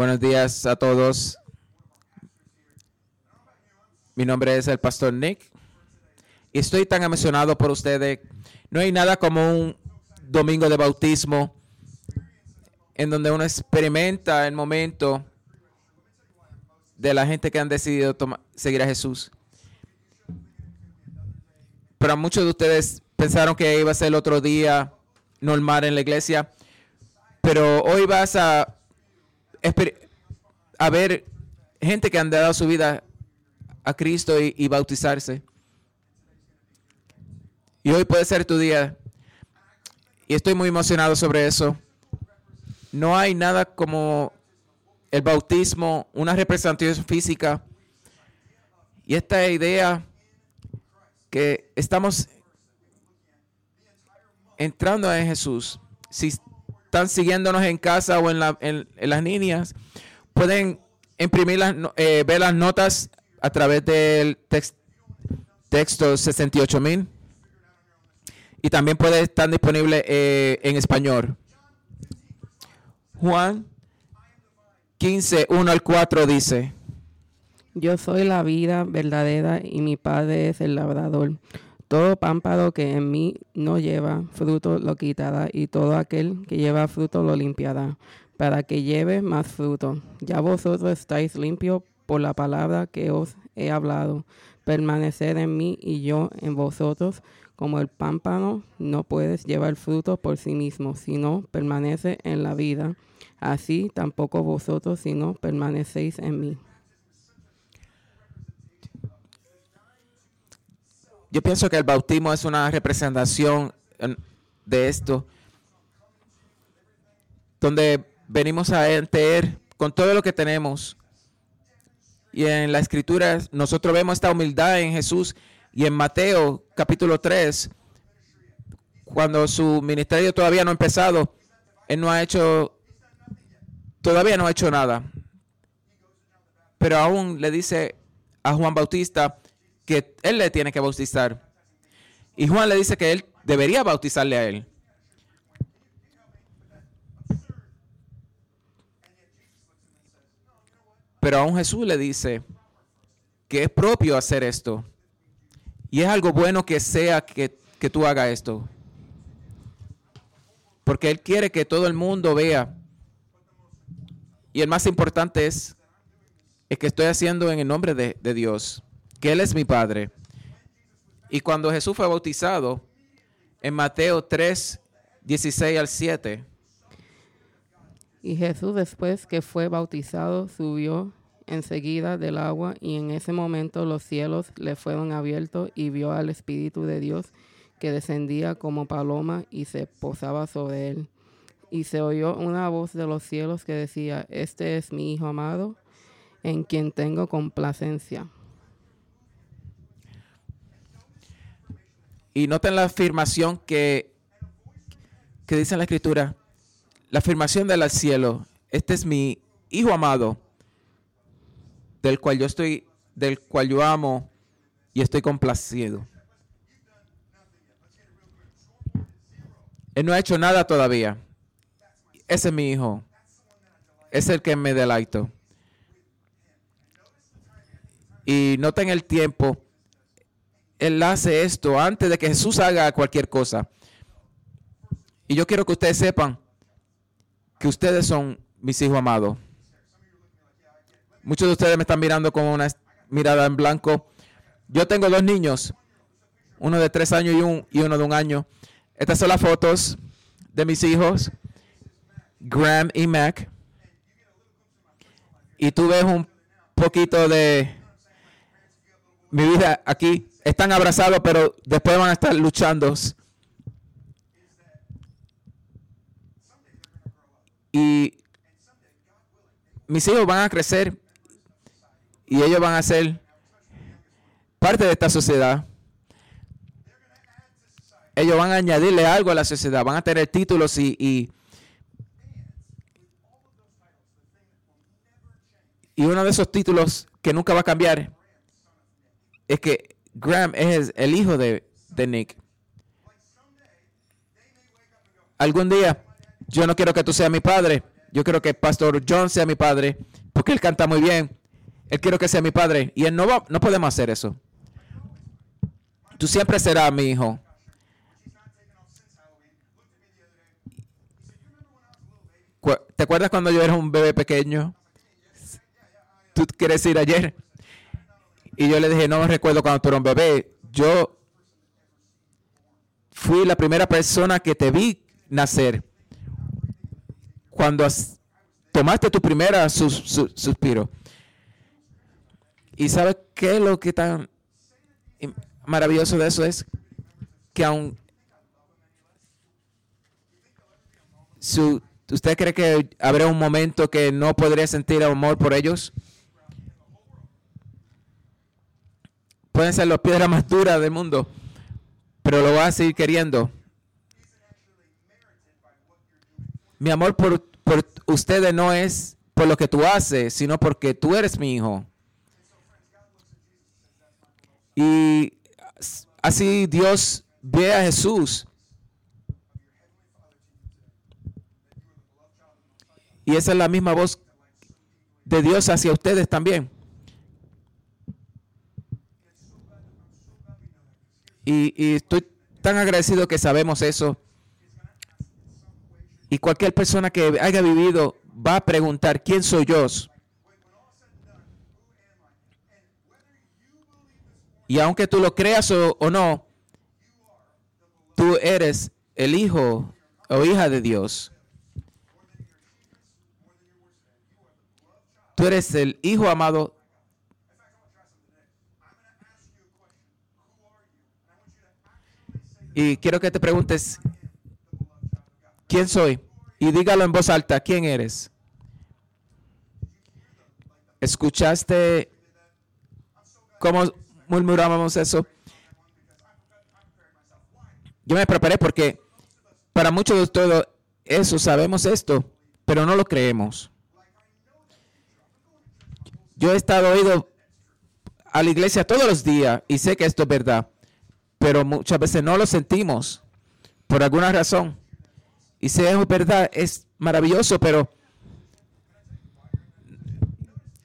Buenos días a todos. Mi nombre es el pastor Nick y estoy tan emocionado por ustedes. No hay nada como un domingo de bautismo en donde uno experimenta el momento de la gente que han decidido seguir a Jesús. Pero muchos de ustedes pensaron que iba a ser el otro día normal en la iglesia, pero hoy vas a, a ver gente que han dado su vida a Cristo y, bautizarse. Y hoy puede ser tu día. Y estoy muy emocionado sobre eso. No hay nada como el bautismo, una representación física. Y esta idea que estamos entrando en Jesús. Si están siguiéndonos en casa o en, las líneas, pueden imprimir las, eh, ver las notas a través del texto 68000 y también puede estar disponible eh, en español. Juan 15, 1 al 4 dice. Yo soy la vida verdadera y mi Padre es el labrador. Todo pámpano que en mí no lleva fruto lo quitará y todo aquel que lleva fruto lo limpiará, para que lleve más fruto. Ya vosotros estáis limpios por la palabra que os he hablado. Permanecer en mí y yo en vosotros, como el pámpano no puedes llevar fruto por sí mismo, sino permanece en la vida. Así tampoco vosotros, sino permanecéis en mí. Yo pienso que el bautismo es una representación de esto, donde venimos a entender con todo lo que tenemos y en la escritura nosotros vemos esta humildad en Jesús y en Mateo capítulo 3, cuando su ministerio todavía no ha empezado, él no ha hecho, todavía no ha hecho nada. Pero aún le dice a Juan Bautista que él le tiene que bautizar. Y Juan le dice que él debería bautizarle a él. Pero aún Jesús le dice que es propio hacer esto. Y es algo bueno que sea que, tú hagas esto. Porque Él quiere que todo el mundo vea. Y el más importante es, es que estoy haciendo en el nombre de, de Dios. Que Él es mi Padre. Y cuando Jesús fue bautizado, en Mateo 3, 16 al 7, y Jesús después que fue bautizado subió enseguida del agua y en ese momento los cielos le fueron abiertos y vio al Espíritu de Dios que descendía como paloma y se posaba sobre él. Y se oyó una voz de los cielos que decía, este es mi Hijo amado, en quien tengo complacencia. Y noten la afirmación que, que dice en la Escritura, la afirmación del cielo, este es mi Hijo amado, del cual yo estoy, del cual yo amo y estoy complacido. Él no ha hecho nada todavía. Ese es mi hijo. Es el que me deleito. Y noten el tiempo. Él hace esto antes de que Jesús haga cualquier cosa. Y yo quiero que ustedes sepan que ustedes son mis hijos amados. Muchos de ustedes me están mirando con una mirada en blanco. Yo tengo dos niños, uno de tres años y, un, y uno de un año. Estas son las fotos de mis hijos, Graham y Mac. Y tú ves un poquito de mi vida aquí. Están abrazados, pero después van a estar luchando Y mis hijos van a crecer y ellos van a ser parte de esta sociedad. Ellos van a añadirle algo a la sociedad, van a tener títulos y, y, uno de esos títulos que nunca va a cambiar es que Graham es el hijo de, de Nick. Algún día yo no quiero que tú seas mi padre, yo quiero que Pastor John sea mi padre, porque él canta muy bien. Él quiero que sea mi padre. Y él no va, no podemos hacer eso. Tú siempre serás mi hijo. ¿Te acuerdas cuando yo era un bebé pequeño? ¿Tú quieres ir ayer? Y yo le dije, no me recuerdo cuando tú eras un bebé. Yo fui la primera persona que te vi nacer. Cuando as- tomaste tu primera sus- su- suspiro. ¿Y sabes qué lo que tan maravilloso de eso es? Que aún su, ¿Usted cree que habrá un momento que no podría sentir amor por ellos? Pueden ser las piedras más duras del mundo, pero lo vas a seguir queriendo. Mi amor por, por ustedes no es por lo que tú haces, sino porque tú eres mi hijo. Y así Dios ve a Jesús. Y esa es la misma voz de Dios hacia ustedes también. Y, y estoy tan agradecido que sabemos eso. Y cualquier persona que haya vivido va a preguntar, ¿quién soy yo? Y aunque tú lo creas o, o no, tú eres el hijo o hija de Dios. Tú eres el hijo amado. Y quiero que te preguntes, ¿quién soy? Y dígalo en voz alta, ¿quién eres? ¿Escuchaste cómo murmurábamos eso? Yo me preparé porque para muchos de todo eso sabemos esto, pero no lo creemos. Yo he estado ido a la iglesia todos los días y sé que esto es verdad, pero muchas veces no lo sentimos por alguna razón. Y si es verdad, es maravilloso, pero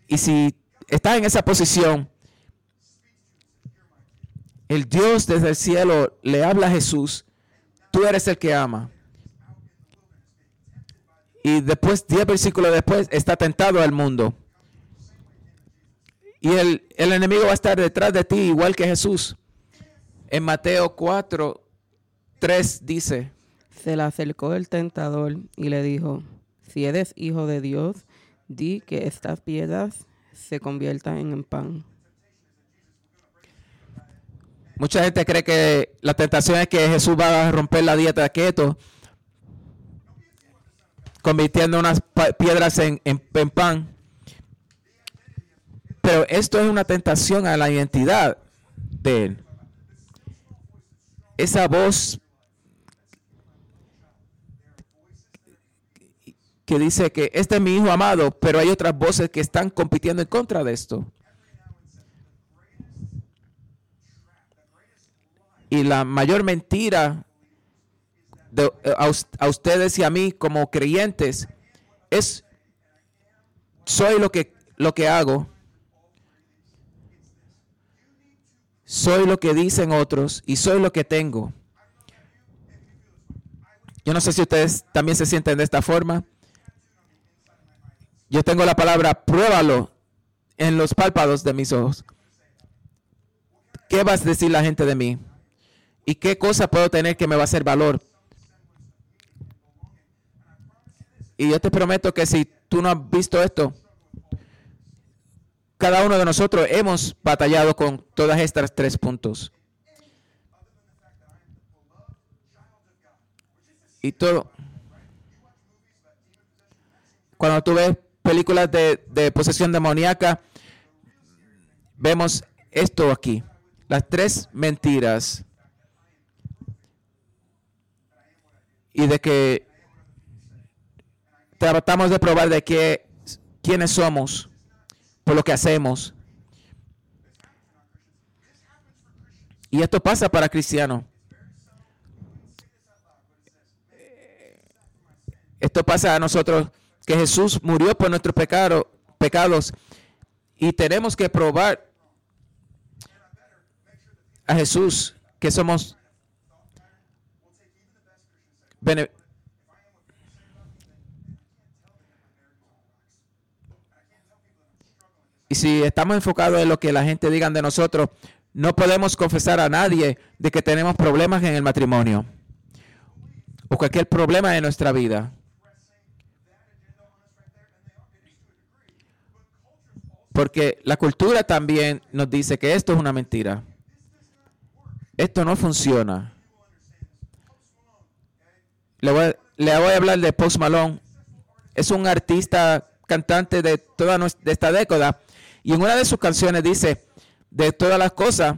y si estás en esa posición, el Dios desde el cielo le habla a Jesús, tú eres el que ama. Y después, diez versículos después, está tentado al mundo. Y el, el enemigo va a estar detrás de ti, igual que Jesús. En Mateo 4, 3 dice, Se le acercó el tentador y le dijo, si eres hijo de Dios, di que estas piedras se conviertan en pan. mucha gente cree que la tentación es que Jesús va a romper la dieta de keto, convirtiendo unas piedras en, en- en pan. Pero esto es una tentación a la identidad de Él. Esa voz que dice que este es mi hijo amado, pero hay otras voces que están compitiendo en contra de esto. Y la mayor mentira de- a, us- a ustedes y a mí como creyentes es soy lo que lo que hago. Soy lo que dicen otros y soy lo que tengo. Yo no sé si ustedes también se sienten de esta forma. Yo tengo la palabra pruébalo en los párpados de mis ojos. ¿Qué vas a decir la gente de mí? ¿Y qué cosa puedo tener que me va a hacer valor? Y yo te prometo que si tú no has visto esto, cada uno de nosotros hemos batallado con todas estas tres puntos. Y todo. Cuando tú ves películas de, de posesión demoníaca, vemos esto aquí. Las tres mentiras. Y de que tratamos de probar de que quiénes somos por lo que hacemos. Y esto pasa para cristianos. Esto pasa a nosotros que Jesús murió por nuestros pecado- pecados y tenemos que probar a Jesús que somos y si estamos enfocados en lo que la gente diga de nosotros, no podemos confesar a nadie de que tenemos problemas en el matrimonio o cualquier problema en nuestra vida. Porque la cultura también nos dice que esto es una mentira. Esto no funciona. Le voy, a- le voy a hablar de Post Malone. Es un artista cantante de toda nues- de esta década. Y en una de sus canciones dice, de todas las cosas,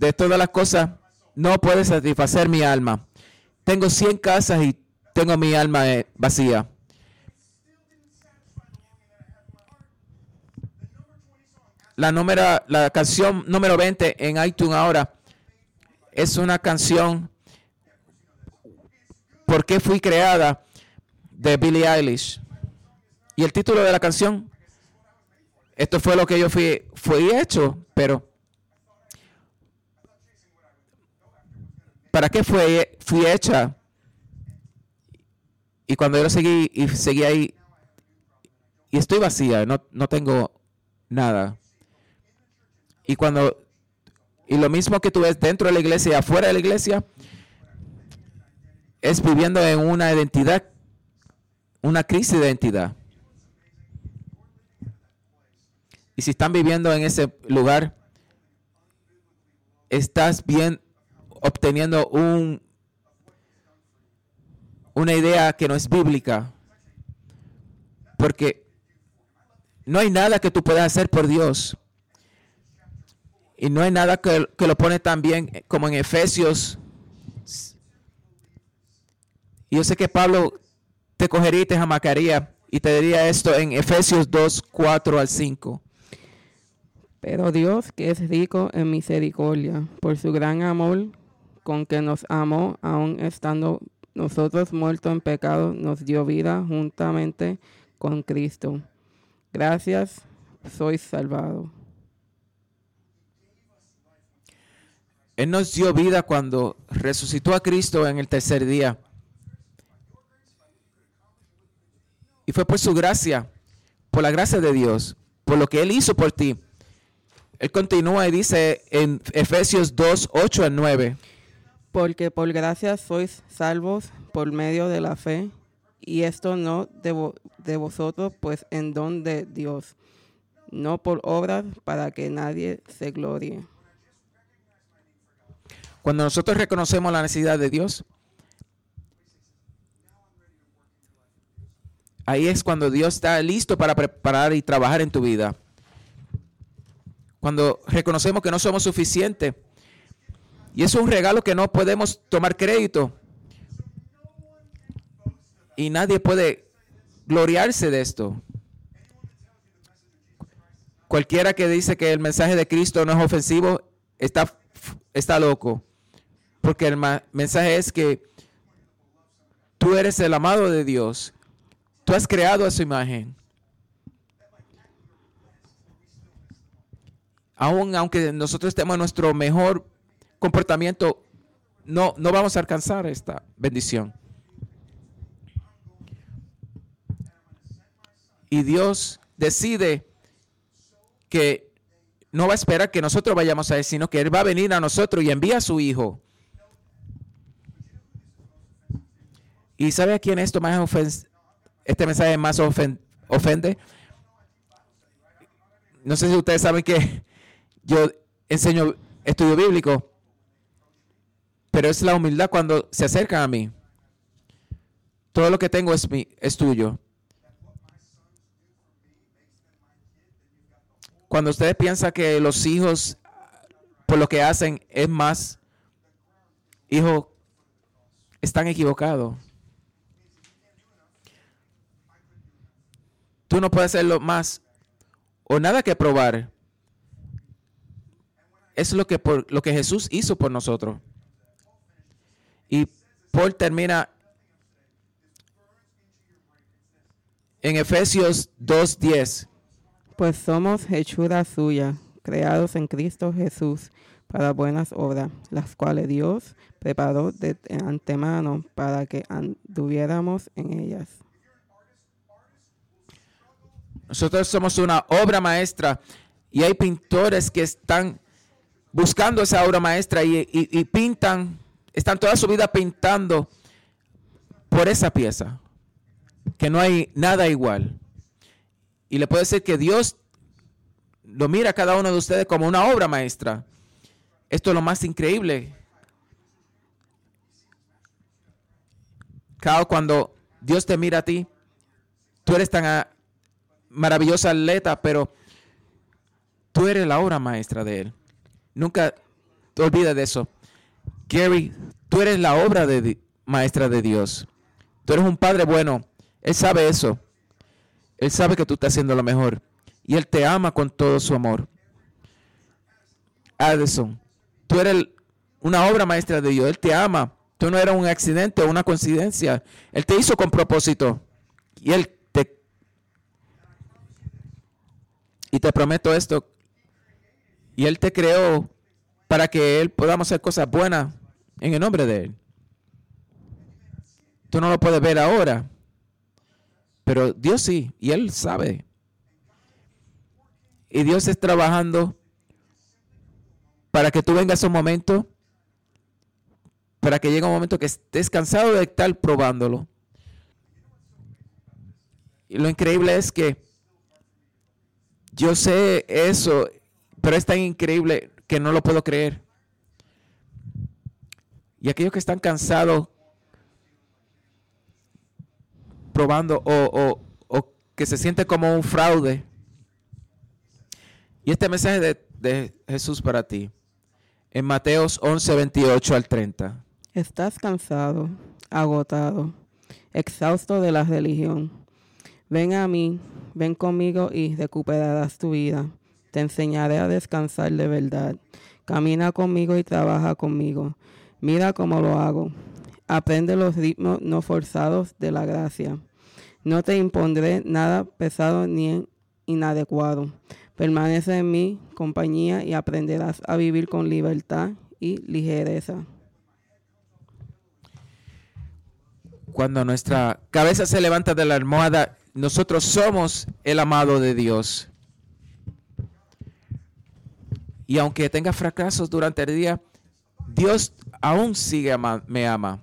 de todas las cosas, no puede satisfacer mi alma. Tengo 100 casas y tengo mi alma eh, vacía. La, número, la canción número 20 en iTunes ahora es una canción ¿Por qué fui creada? de Billie Eilish. Y el título de la canción, esto fue lo que yo fui, fui hecho, pero ¿para qué fue, fui hecha? Y cuando yo lo seguí y seguí ahí, y estoy vacía, no, no tengo nada. Y cuando, y lo mismo que tú ves dentro de la iglesia y afuera de la iglesia, es viviendo en una identidad, una crisis de identidad. Y si están viviendo en ese lugar, estás bien obteniendo un, una idea que no es bíblica. Porque no hay nada que tú puedas hacer por Dios. Y no hay nada que, que lo pone tan bien como en Efesios. Y yo sé que Pablo te cogería y te jamacaría y te diría esto en Efesios 2, 4 al 5. Pero Dios, que es rico en misericordia, por su gran amor con que nos amó, aun estando nosotros muertos en pecado, nos dio vida juntamente con Cristo. Gracias, sois salvado. Él nos dio vida cuando resucitó a Cristo en el tercer día. Y fue por su gracia, por la gracia de Dios, por lo que Él hizo por ti. Él continúa y dice en Efesios 2, 8 al 9. Porque por gracia sois salvos por medio de la fe, y esto no de, vo- de vosotros, pues en don de Dios, no por obras para que nadie se glorie. Cuando nosotros reconocemos la necesidad de Dios, ahí es cuando Dios está listo para preparar y trabajar en tu vida. Cuando reconocemos que no somos suficientes. Y es un regalo que no podemos tomar crédito. Y nadie puede gloriarse de esto. Cualquiera que dice que el mensaje de Cristo no es ofensivo está, está loco. Porque el mensaje es que tú eres el amado de Dios. Tú has creado a su imagen. Aún aunque nosotros estemos en nuestro mejor comportamiento, no, no vamos a alcanzar esta bendición. Y Dios decide que no va a esperar que nosotros vayamos a Él, sino que Él va a venir a nosotros y envía a su Hijo. ¿Y sabe a quién esto más ofen- este mensaje más ofen- ofende? No sé si ustedes saben que yo enseño estudio bíblico, pero es la humildad cuando se acercan a mí. Todo lo que tengo es, mi, es tuyo. Cuando ustedes piensan que los hijos, por lo que hacen, es más, hijo, están equivocados. Tú no puedes hacerlo más o nada que probar. es lo que, por, lo que Jesús hizo por nosotros. Y Paul termina en Efesios 2.10. Pues somos hechura suya, creados en Cristo Jesús para buenas obras, las cuales Dios preparó de antemano para que anduviéramos en ellas. Nosotros somos una obra maestra y hay pintores que están buscando esa obra maestra y, y pintan, están toda su vida pintando por esa pieza, que no hay nada igual. Y le puedo decir que Dios lo mira a cada uno de ustedes como una obra maestra. Esto es lo más increíble. Cada cuando Dios te mira a ti, tú eres tan maravillosa atleta, pero tú eres la obra maestra de Él. Nunca te olvides de eso. Gary, tú eres la obra de, maestra de Dios. Tú eres un padre bueno. Él sabe eso. Él sabe que tú estás haciendo lo mejor. Y Él te ama con todo su amor. Addison, tú eres una obra maestra de Dios. Él te ama. Tú no eres un accidente o una coincidencia. Él te hizo con propósito. Y Él te... Prometo esto. Y Él te creó para que Él podamos hacer cosas buenas en el nombre de Él. Tú no lo puedes ver ahora. Pero Dios sí. Y Él sabe. Y Dios es trabajando para que tú vengas a un momento, para que llegue un momento que estés cansado de estar probándolo. Y lo increíble es que yo sé eso, pero es tan increíble que no lo puedo creer. Y aquellos que están cansados probando o, o, que se siente como un fraude. Y este mensaje de, de Jesús para ti en Mateos 11, 28 al 30. Estás cansado, agotado, exhausto de la religión. Ven a mí, ven conmigo y recuperarás tu vida. Te enseñaré a descansar de verdad. Camina conmigo y trabaja conmigo. Mira cómo lo hago. Aprende los ritmos no forzados de la gracia. No te impondré nada pesado ni inadecuado. Permanece en mi compañía y aprenderás a vivir con libertad y ligereza. Cuando nuestra cabeza se levanta de la almohada, nosotros somos el amado de Dios. Y aunque tenga fracasos durante el día, Dios aún sigue me ama.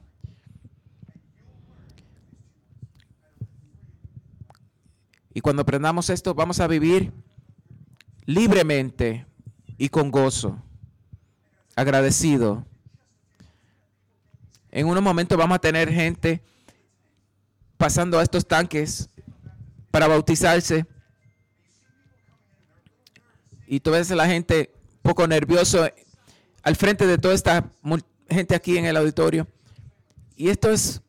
Y cuando aprendamos esto, vamos a vivir libremente y con gozo, agradecido. En unos momentos vamos a tener gente pasando a estos tanques para bautizarse. Y tú ves a la gente un poco nervioso al frente de toda esta gente aquí en el auditorio. Y esto es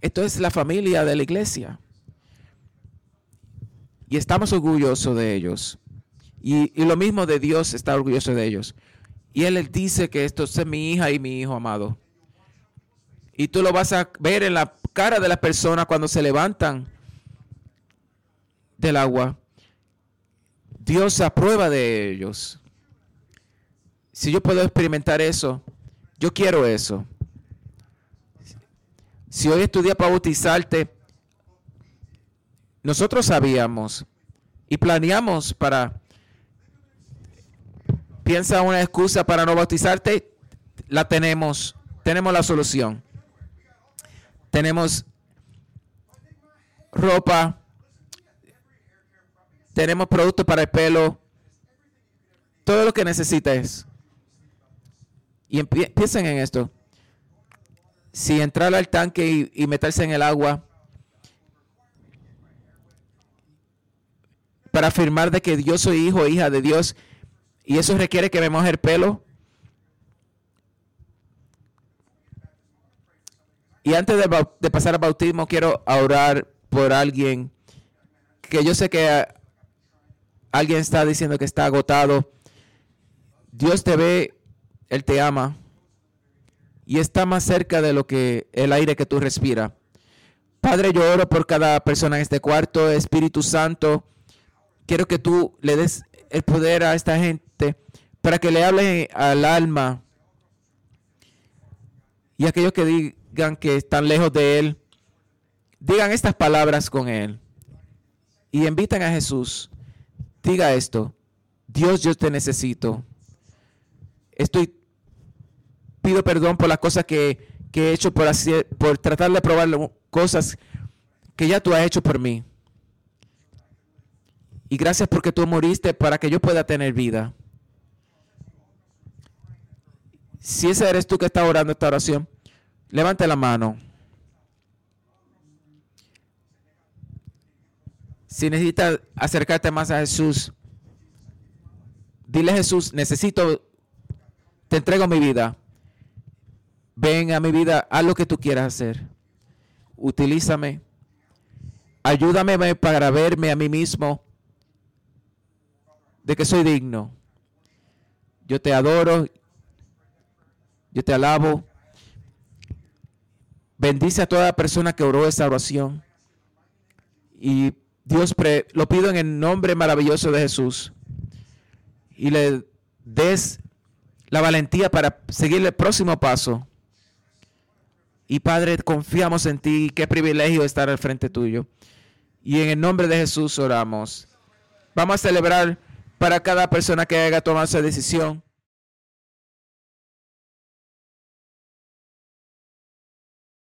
esto es la familia de la iglesia. Y estamos orgullosos de ellos. Y, lo mismo de Dios está orgulloso de ellos. Y Él les dice que esto es mi hija y mi hijo amado. Y tú lo vas a ver en la cara de las personas cuando se levantan del agua. Dios aprueba de ellos. Si yo puedo experimentar eso, yo quiero eso. Si hoy es para bautizarte, nosotros sabíamos y planeamos para, piensa una excusa para no bautizarte, la tenemos, tenemos la solución. Tenemos ropa, tenemos productos para el pelo, todo lo que necesites. Y piensen en esto. Si entrar al tanque y meterse en el agua, para afirmar de que yo soy hijo o hija de Dios y eso requiere que me el pelo. Y antes de, pasar al bautismo, quiero orar por alguien que yo sé que alguien está diciendo que está agotado Dios te ve, Él te ama y está más cerca de lo que el aire que tú respiras. Padre, yo oro por cada persona en este cuarto, Espíritu Santo. Quiero que tú le des el poder a esta gente para que le hable al alma y aquellos que que están lejos de Él, digan estas palabras con Él y invitan a Jesús. Diga esto, Dios, yo te necesito. Estoy, pido perdón por las cosas que, que he hecho por, hacer, por tratar de probar cosas que ya tú has hecho por mí. Y gracias porque tú moriste para que yo pueda tener vida. Si ese eres tú que está orando esta oración, levante la mano. Si necesitas acercarte más a Jesús, dile a Jesús, necesito, te entrego mi vida. Ven a mi vida, haz lo que tú quieras hacer. Utilízame. Ayúdame para verme a mí mismo de que soy digno. Yo te adoro, yo te alabo. Bendice a toda persona que oró esa oración. Y Dios, lo pido en el nombre maravilloso de Jesús. Y le des la valentía para seguir el próximo paso. Y Padre, confiamos en ti. Qué privilegio estar al frente tuyo. Y en el nombre de Jesús oramos. Vamos a celebrar para cada persona que haya tomado esa decisión.